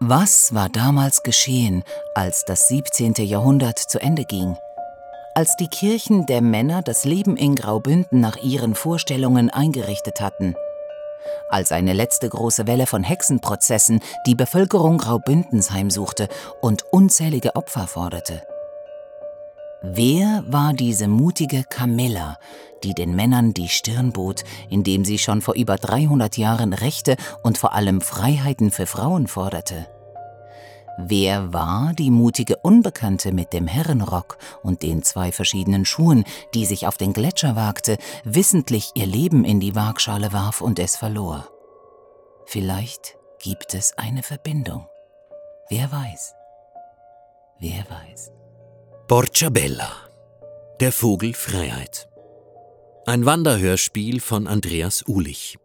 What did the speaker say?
Was war damals geschehen, als das 17. Jahrhundert zu Ende ging? Als die Kirchen der Männer das Leben in Graubünden nach ihren Vorstellungen eingerichtet hatten? Als eine letzte große Welle von Hexenprozessen die Bevölkerung Graubündens heimsuchte und unzählige Opfer forderte? Wer war diese mutige Camilla, die den Männern die Stirn bot, indem sie schon vor über 300 Jahren Rechte und vor allem Freiheiten für Frauen forderte? Wer war die mutige Unbekannte mit dem Herrenrock und den zwei verschiedenen Schuhen, die sich auf den Gletscher wagte, wissentlich ihr Leben in die Waagschale warf und es verlor? Vielleicht gibt es eine Verbindung. Wer weiß? Wer weiß? Bella. Der Vogel Freiheit. Ein Wanderhörspiel von Andreas Ulich.